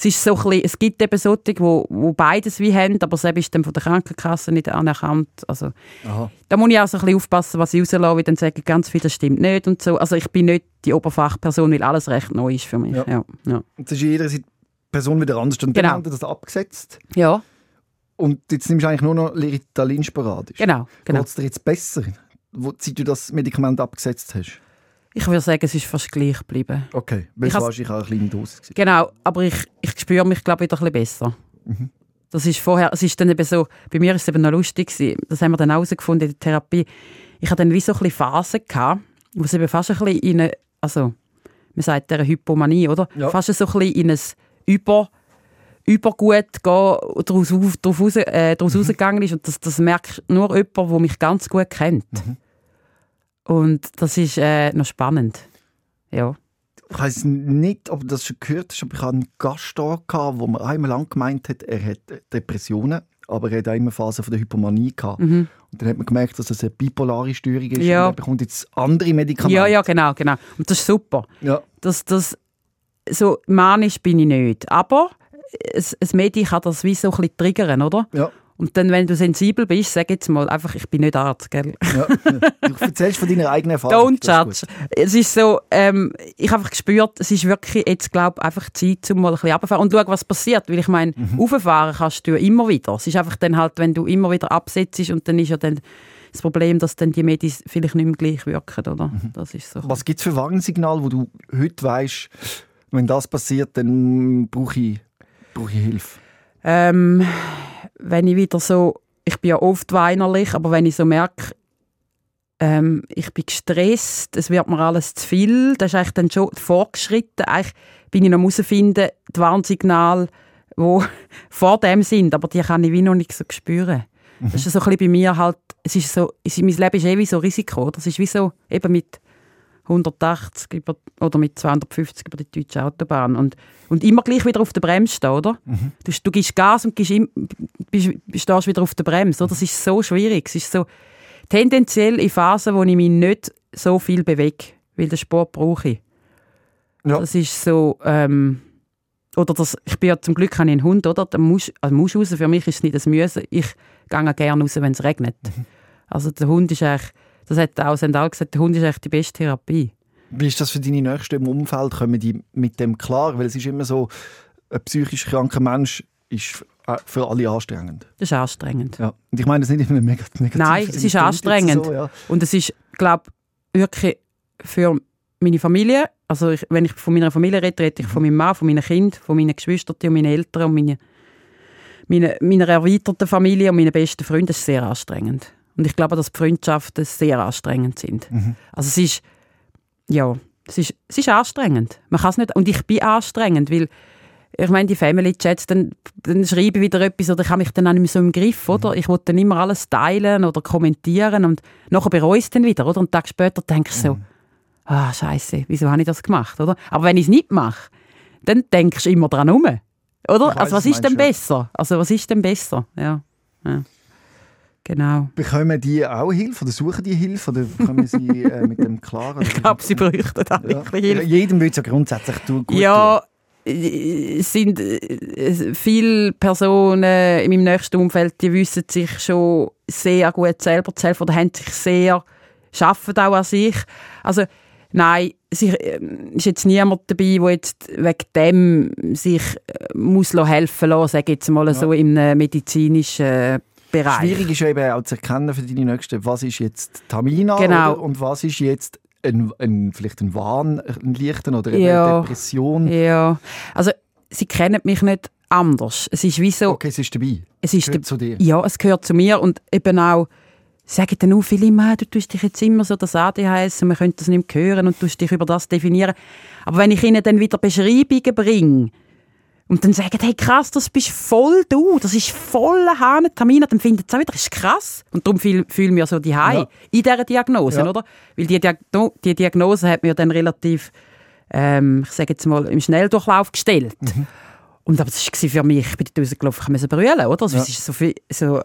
es ist so ein bisschen, es gibt eben solche, wo, wo beides wie haben, aber selbst ist dann von der Krankenkasse nicht anerkannt. Also Aha. da muss ich auch so ein bisschen aufpassen, was ich rauslasse, weil dann sagen ganz viele, das stimmt nicht und so. Also ich bin nicht die Oberfachperson, weil alles recht neu ist für mich. Ja. Ja, ja. Und das ist jeder Person wieder anders. Und Genau. dann haben das abgesetzt. ja Und jetzt nimmst du eigentlich nur noch Ritalin sporadisch. genau. genau. Geht es dir jetzt besser, wo, seit du das Medikament abgesetzt hast? Ich würde sagen, es ist fast gleich geblieben. Okay, weil Ich wahrscheinlich auch eine kleine Dosis gewesen. Genau, aber ich, ich spüre mich, glaube wieder ein bisschen besser. Mhm. Das ist vorher, es ist dann eben so, bei mir ist es eben noch lustig gewesen, das haben wir dann herausgefunden in der Therapie. Ich hatte dann wie so ein bisschen Phasen gehabt, wo es eben fast ein bisschen in eine, also, man sagt der Hypomanie, oder? Ja. Fast so ein bisschen in ein Über, Übergut daraus, äh, daraus Mhm. rausgegangen ist. Und das, das merkt nur jemand, der mich ganz gut kennt. Mhm. Und das ist äh, noch spannend. Ja. Ich weiß nicht, ob du das schon gehört hast, aber ich hatte einen Gast da, gehabt, wo mir einmal lang gemeint hat, er hat Depressionen, aber er hat auch immer Phasen von der Hypomanie gehabt. Mhm. Und dann hat man gemerkt, dass das eine bipolare Störung ist Ja. und er bekommt jetzt andere Medikamente. ja, ja, genau, genau. Und das ist super. ja. Das, das, so manisch bin ich nicht. Aber ein, ein Medi kann das wie so ein bisschen triggern, oder? ja. Und dann, wenn du sensibel bist, sag jetzt mal einfach, ich bin nicht Arzt, gell? ja. Du erzählst von deiner eigenen Erfahrung. Don't judge. Es ist so, ähm, ich habe einfach gespürt, es ist wirklich jetzt, glaube einfach Zeit, um mal ein bisschen runterfahren und schauen, was passiert. Weil ich meine, Mhm. rauffahren kannst du immer wieder. Es ist einfach dann halt, wenn du immer wieder absetzt und dann ist ja dann das Problem, dass dann die Medis vielleicht nicht mehr gleich wirken, oder? Mhm. Das ist so. Was gibt es für Warnsignale, wo du heute weißt, wenn das passiert, dann brauche ich, brauche ich Hilfe? Ähm, wenn ich wieder so, ich bin ja oft weinerlich, aber wenn ich so merke, ähm, ich bin gestresst, es wird mir alles zu viel, das ist eigentlich dann schon fortgeschritten. Eigentlich bin ich noch herausfinden, die Warnsignale, die vor dem sind, aber die kann ich wie noch nicht so spüren. Das ist so ein bisschen bei mir halt, es ist so, es mein Leben ist eh wie so Risiko? Das ist wie so, eben mit 180 über, oder mit 250 über die deutsche Autobahn und, und immer gleich wieder auf der Bremse stehen, oder? Du, du gibst Gas und gibst im, bist, stehst wieder auf der Bremse, oder? Das ist so schwierig. Es ist so tendenziell in Phasen, wo ich mich nicht so viel bewege, weil den Sport brauche ich. Ja. Das ist so, ähm, oder das, ich bin ja zum Glück habe ich einen Hund, oder? Der muss, also muss raus. Für mich ist es nicht das Müssen. Ich gehe gerne raus, wenn es regnet. Also der Hund ist eigentlich, das hat auch Sendal gesagt, der Hund ist eigentlich die beste Therapie. Wie ist das für deine Nächsten im Umfeld? Kommen die mit dem klar? Weil es ist immer so, ein psychisch kranker Mensch ist äh, für alle anstrengend. Das ist anstrengend. Ja. Und ich meine das nicht immer mega negativ. Nein, es ist anstrengend. So, ja. Und es ist, glaube wirklich für meine Familie, also ich, wenn ich von meiner Familie rede, rede ich von meinem Mann, von meinen Kindern, von meinen Geschwistern und meinen Eltern und meine, meine, meiner erweiterten Familie und meinen besten Freunden. Das ist sehr anstrengend. Und ich glaube, dass die Freundschaften sehr anstrengend sind. Also es ist, ja, es ist, es ist anstrengend. Man kann es nicht, und ich bin anstrengend, weil ich meine, die Family Chats, dann, dann schreibe ich wieder etwas oder ich habe mich dann auch nicht mehr so im Griff, oder? Ich will dann immer alles teilen oder kommentieren und nachher bereue ich es dann wieder, oder? Und einen Tag später denke ich so, ah, scheiße, wieso habe ich das gemacht, oder? Aber wenn ich es nicht mache, dann denkst du immer dran rum, oder? Ich weiss, also was ist denn besser? Also was ist denn besser? Ja, ja. Genau. Bekommen die auch Hilfe oder suchen die Hilfe oder kommen sie äh, mit dem klar? Ich glaube, sie bräuchten auch ja. wirklich Hilfe. Jedem würde es ja grundsätzlich gut Ja, äh, es sind äh, viele Personen in meinem nächsten Umfeld, die wissen sich schon sehr gut selber zu helfen oder haben sich sehr, arbeiten auch an sich. Also nein, es ist äh, ist jetzt niemand dabei, der jetzt wegen dem sich äh, muss helfen lassen, sage jetzt mal so im äh, medizinischen äh, Bereich. Schwierig ist ja eben auch zu erkennen für deine Nächsten, was ist jetzt Tamina Genau. oder, und was ist jetzt ein, ein, vielleicht ein Wahn, ein leichten oder eine Ja. Depression. Ja, also sie kennen mich nicht anders. Es ist wie so, Okay, es ist dabei. es ist Gehört zu dir. Ja, es gehört zu mir und eben auch, sagen dann auch viele immer, du tust dich jetzt immer so das ADHS und man könnte das nicht mehr hören und tust dich über das definieren. Aber wenn ich ihnen dann wieder Beschreibungen bringe und dann sagen, hey krass, das bist voll du, das ist voll ein Tamina, dann finden sie auch wieder, das ist krass. Und darum fühl- fühlen wir so die Ja. in dieser Diagnose, Ja. oder? Weil die, Diagno die Diagnose hat mir dann relativ, ähm, ich sage jetzt mal, im Schnelldurchlauf gestellt. Mhm. Und aber das war für mich, ich bin dort rausgelaufen, ich musste brüllen, oder? Also, Ja. es ist so viel, so,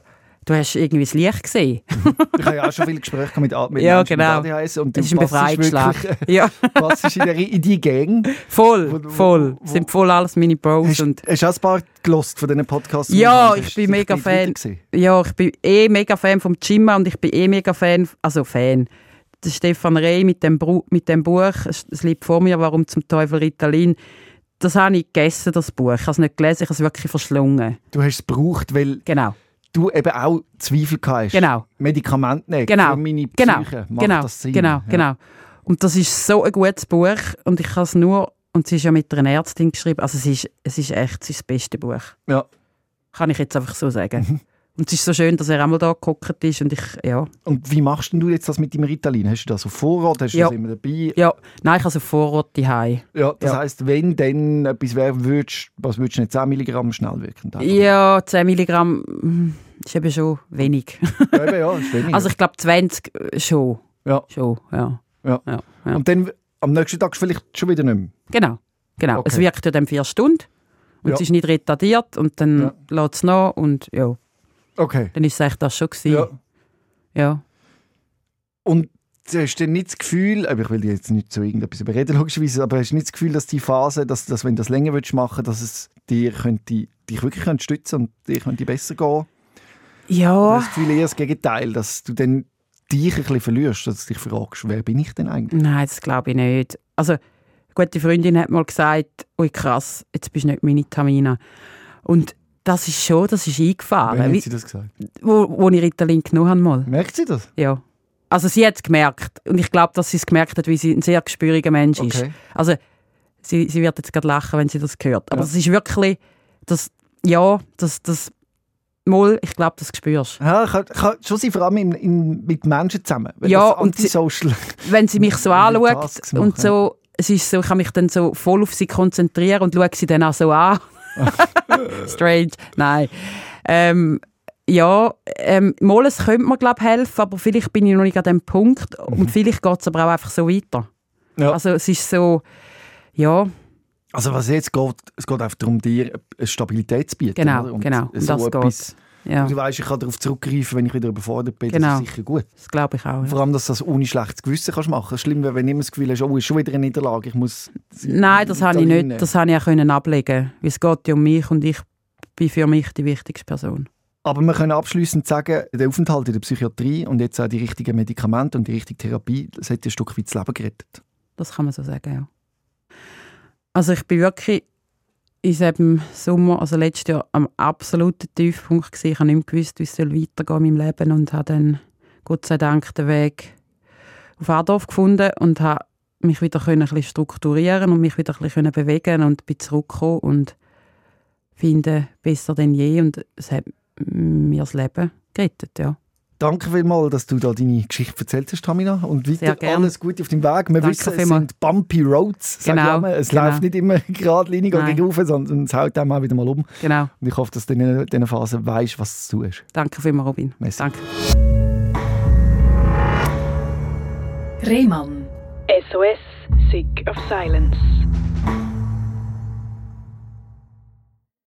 du hast irgendwie das Licht gesehen. Ich habe ja auch schon viele Gespräche mit, mit Ja, Menschen genau. mit ADHS und Das ist ein Befreiungsschlag. wirklich- Ja, passest in, der, in die Gang. voll, Wo- wo- voll. wo- sind voll alles meine Bros. Hast, Und, hast du auch ein paar gelost von diesen Podcasts? Ja, ich bin mega Fan. ja, ich bin eh mega Fan vom Jim und ich bin eh mega Fan, also Fan. Der Stefan Rey mit dem, Bru mit dem Buch, es es liegt vor mir, «Warum zum Teufel Ritalin», das habe ich gegessen, das Buch. Ich habe es nicht gelesen, ich habe es wirklich verschlungen. Du hast es gebraucht, weil Genau, du eben auch Zweifel hast. genau. Medikamente nehmen Genau, für meine Genau, Psyche. Macht genau, das Sinn? genau, Ja. genau. Und das ist so ein gutes Buch und ich kann es nur, und sie ist ja mit einer Ärztin geschrieben, also es ist, es ist echt es ist das beste Buch. Ja. Kann ich jetzt einfach so sagen. Und es ist so schön, dass er einmal da geguckt ist und ich, ja. Und wie machst denn du jetzt das mit dem Ritalin? Hast du das auf Vorrat? Hast du Ja. das immer dabei? Ja, nein, ich habe so Vorrat daheim. Ja, das Ja. heisst, wenn dann etwas wäre, würdest, was würdest du nicht 10 Milligramm schnell wirken? Ja, 10 Milligramm mm, ist eben schon wenig. ja, eben, ja, ist weniger. Also ich glaube 20 äh, schon. Ja. Schon, ja. Ja. ja, ja. Und dann am nächsten Tag vielleicht schon wieder nicht mehr. Genau, genau. Okay. Es wirkt ja dann vier Stunden und Ja. es ist nicht retardiert und dann Ja. lässt es nach und ja, Okay. dann ist es eigentlich das schon gewesen. Ja. ja. Und du hast dann nicht das Gefühl, aber ich will jetzt nicht zu irgendetwas überreden, logischerweise, aber hast du nicht das Gefühl, dass die Phase, dass, dass wenn du das länger willst machen dass es dir könnte, dich wirklich könnte stützen und dir könnte besser gehen? Ja, das Gefühl eher das Gegenteil, dass du dann dich ein bisschen verlierst, dass du dich fragst, wer bin ich denn eigentlich? nein, das glaube ich nicht. Also, eine gute Freundin hat mal gesagt, ui krass, jetzt bist du nicht meine Tamina. Und das ist schon, das ist eingefahren. hat Wie, sie das gesagt? wo, wo ich Ritalin genommen habe mal. Merkt sie das? Ja. Also sie hat es gemerkt. Und ich glaube, dass sie es gemerkt hat, weil sie ein sehr gespüriger Mensch ist. Okay. Also sie, sie wird jetzt gerade lachen, wenn sie das hört. Aber Ja. es ist wirklich, das, ja, das, das, mal, ich glaube, das spürst. Ja, kann, kann schon sein, vor allem in, in, mit Menschen zusammen. Ja, und sie-. Wenn sie mich so du anschaut und so, es ist so, ich kann mich dann so voll auf sie konzentrieren und schaue sie dann auch so an. Strange, nein. Ähm, ja, ähm, mal, es könnte mir, glaube helfen, aber vielleicht bin ich noch nicht an dem Punkt und vielleicht geht es aber auch einfach so weiter. Mhm. Ja. Also es ist so, ja, Also was jetzt geht, es geht einfach darum, dir eine Stabilität zu bieten. genau, oder? Und genau, so das etwas- geht ja, Du weißt, ich kann darauf zurückgreifen, wenn ich wieder überfordert bin. Genau. Das ist sicher gut. Das glaube ich auch. Ja. Vor allem, dass du das ohne schlechtes Gewissen kannst machen kannst. Schlimm wäre, wenn du immer das Gefühl hast, oh, ist schon wieder eine Niederlage, ich muss... Nein, das habe ich nicht. Das habe ich auch können ablegen. Weil es geht ja um mich und ich bin für mich die wichtigste Person. Aber wir können abschließend sagen, der Aufenthalt in der Psychiatrie und jetzt auch die richtigen Medikamente und die richtige Therapie, das hat dir ein Stück weit das Leben gerettet. Das kann man so sagen, ja. Also ich bin wirklich in diesem Sommer, also letztes Jahr, am absoluten Tiefpunkt gewesen. Ich habe nicht gewusst, wie es soll weitergehen in meinem Leben und habe dann Gott sei Dank den Weg auf Adorf gefunden und habe mich wieder ein bisschen strukturieren und mich wieder ein bisschen bewegen und bin zurückgekommen und finde besser denn je und es hat mir das Leben gerettet, ja. Danke vielmals, dass du da deine Geschichte erzählt hast, Tamina. Und weiter alles Gute auf deinem Weg. Wir Danke wissen, es vielmals. sind bumpy roads. sag Genau, ich immer. Es genau. läuft nicht immer geradlinig oder Nein. gegen rauf, sondern es haut einem auch wieder mal um. Genau. Und ich hoffe, dass du in dieser Phase weißt, was du tust. Danke vielmals, Robin. Merci. Danke. Rehmann. SOS, Sick of Silence.